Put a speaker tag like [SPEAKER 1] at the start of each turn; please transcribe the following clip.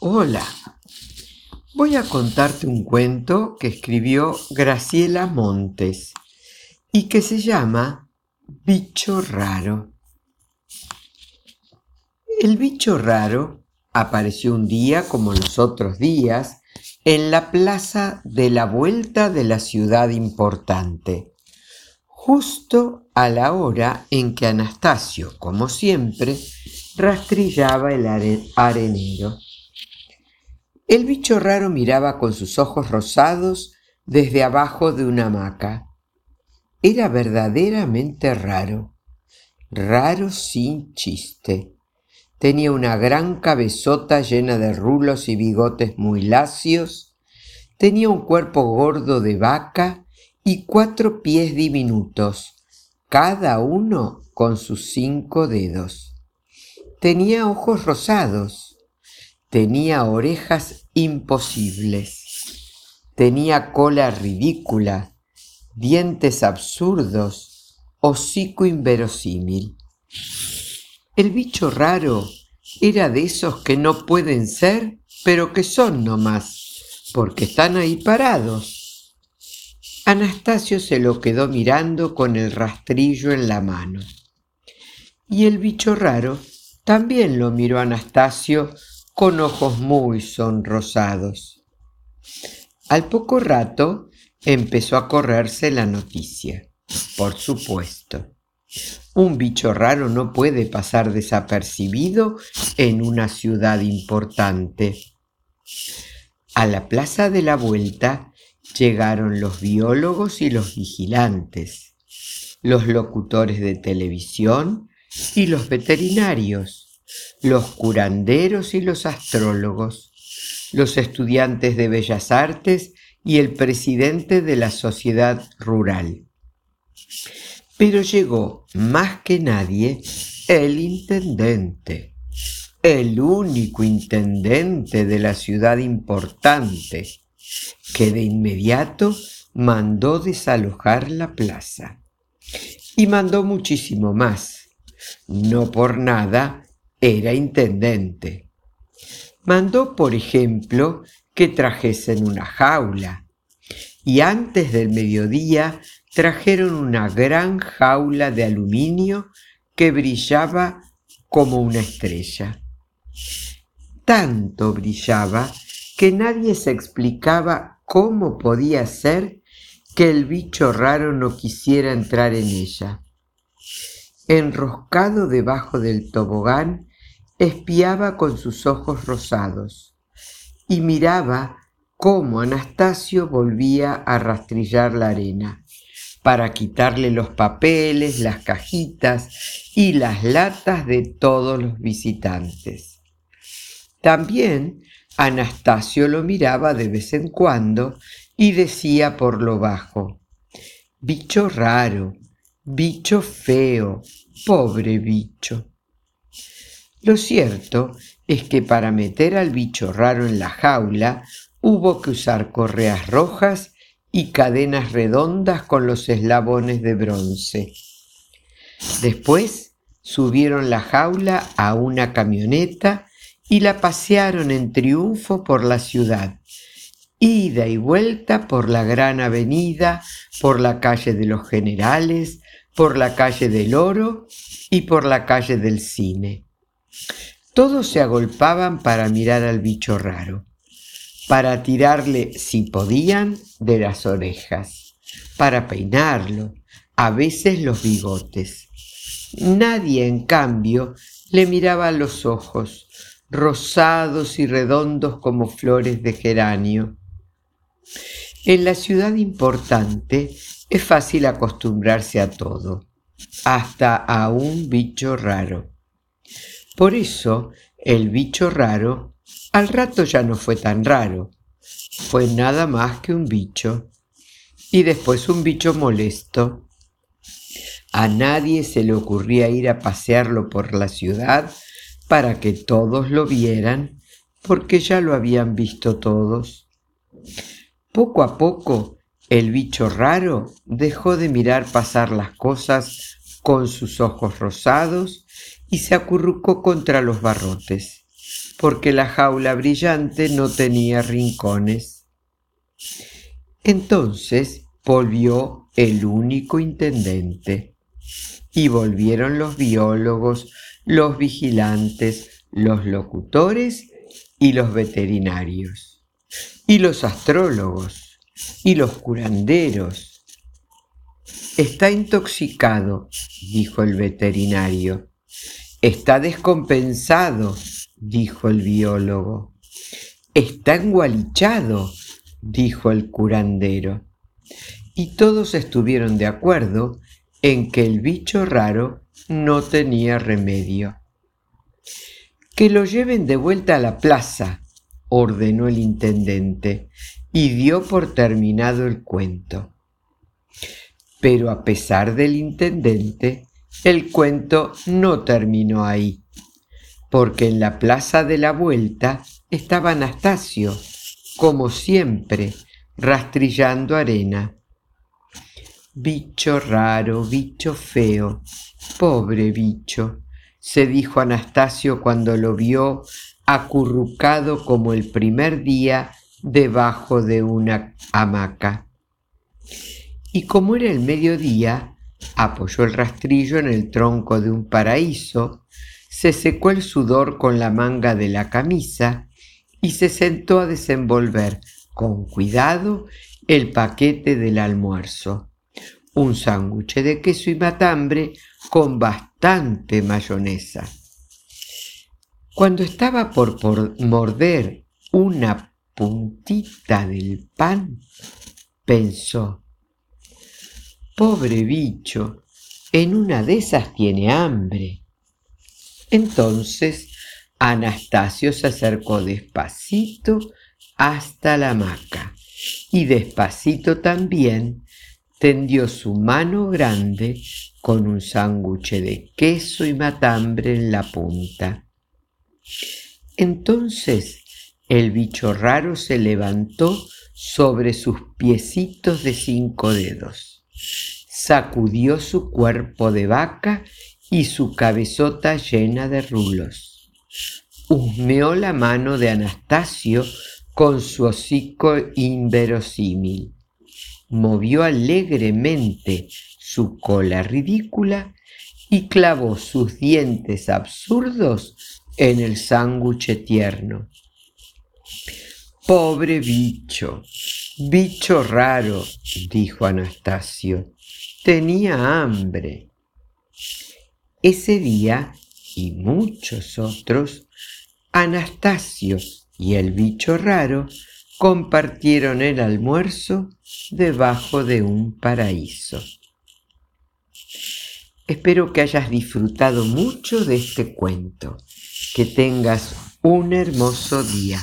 [SPEAKER 1] Hola, voy a contarte un cuento que escribió Graciela Montes y que se llama Bicho Raro. El bicho raro apareció un día como los otros días en la plaza de la vuelta de la ciudad importante, justo a la hora en que Anastasio, como siempre, rastrillaba el arenero. El bicho raro miraba con sus ojos rosados desde abajo de una hamaca. Era verdaderamente raro, raro sin chiste. Tenía una gran cabezota llena de rulos y bigotes muy lacios, tenía un cuerpo gordo de vaca y cuatro pies diminutos, cada uno con sus cinco dedos. Tenía ojos rosados, Tenía orejas imposibles. Tenía cola ridícula, dientes absurdos, hocico inverosímil. El bicho raro era de esos que no pueden ser, pero que son nomás, porque están ahí parados. Anastasio se lo quedó mirando con el rastrillo en la mano. Y el bicho raro también lo miró Anastasio con ojos muy sonrosados. Al poco rato empezó a correrse la noticia. Por supuesto. Un bicho raro no puede pasar desapercibido en una ciudad importante. A la plaza de la vuelta llegaron los biólogos y los vigilantes, los locutores de televisión y los veterinarios los curanderos y los astrólogos, los estudiantes de bellas artes y el presidente de la sociedad rural. Pero llegó más que nadie el intendente, el único intendente de la ciudad importante, que de inmediato mandó desalojar la plaza. Y mandó muchísimo más. No por nada era intendente. Mandó, por ejemplo, que trajesen una jaula y antes del mediodía trajeron una gran jaula de aluminio que brillaba como una estrella. Tanto brillaba que nadie se explicaba cómo podía ser que el bicho raro no quisiera entrar en ella. Enroscado debajo del tobogán, espiaba con sus ojos rosados y miraba cómo Anastasio volvía a rastrillar la arena para quitarle los papeles, las cajitas y las latas de todos los visitantes. También Anastasio lo miraba de vez en cuando y decía por lo bajo, bicho raro, bicho feo, pobre bicho. Lo cierto es que para meter al bicho raro en la jaula hubo que usar correas rojas y cadenas redondas con los eslabones de bronce. Después subieron la jaula a una camioneta y la pasearon en triunfo por la ciudad, ida y vuelta por la gran avenida, por la calle de los generales, por la calle del oro y por la calle del cine. Todos se agolpaban para mirar al bicho raro, para tirarle, si podían, de las orejas, para peinarlo, a veces los bigotes. Nadie, en cambio, le miraba los ojos, rosados y redondos como flores de geranio. En la ciudad importante es fácil acostumbrarse a todo, hasta a un bicho raro. Por eso el bicho raro al rato ya no fue tan raro, fue nada más que un bicho. Y después un bicho molesto. A nadie se le ocurría ir a pasearlo por la ciudad para que todos lo vieran, porque ya lo habían visto todos. Poco a poco, el bicho raro dejó de mirar pasar las cosas con sus ojos rosados y se acurrucó contra los barrotes. porque la jaula brillante no tenía rincones. Entonces volvió el único intendente y volvieron los biólogos, los vigilantes, los locutores y los veterinarios, y los astrólogos, y los curanderos. Está intoxicado, dijo el veterinario. Está descompensado, dijo el biólogo. Está engualichado, dijo el curandero. Y todos estuvieron de acuerdo en que el bicho raro no tenía remedio. Que lo lleven de vuelta a la plaza, ordenó el intendente, y dio por terminado el cuento. Pero a pesar del intendente, el cuento no terminó ahí, porque en la plaza de la vuelta estaba Anastasio, como siempre, rastrillando arena. Bicho raro, bicho feo, pobre bicho, se dijo Anastasio cuando lo vio acurrucado como el primer día debajo de una hamaca. Y como era el mediodía, apoyó el rastrillo en el tronco de un paraíso, se secó el sudor con la manga de la camisa y se sentó a desenvolver con cuidado el paquete del almuerzo un sándwich de queso y matambre con bastante mayonesa. Cuando estaba por, por morder una puntita del pan, pensó, pobre bicho, en una de esas tiene hambre. Entonces Anastasio se acercó despacito hasta la hamaca y despacito también tendió su mano grande con un sándwich de queso y matambre en la punta. Entonces el bicho raro se levantó sobre sus piecitos de cinco dedos, sacudió su cuerpo de vaca y su cabezota llena de rulos, husmeó la mano de Anastasio con su hocico inverosímil movió alegremente su cola ridícula y clavó sus dientes absurdos en el sándwich tierno. Pobre bicho, bicho raro, dijo Anastasio, tenía hambre. Ese día y muchos otros, Anastasio y el bicho raro compartieron el almuerzo debajo de un paraíso. Espero que hayas disfrutado mucho de este cuento. Que tengas un hermoso día.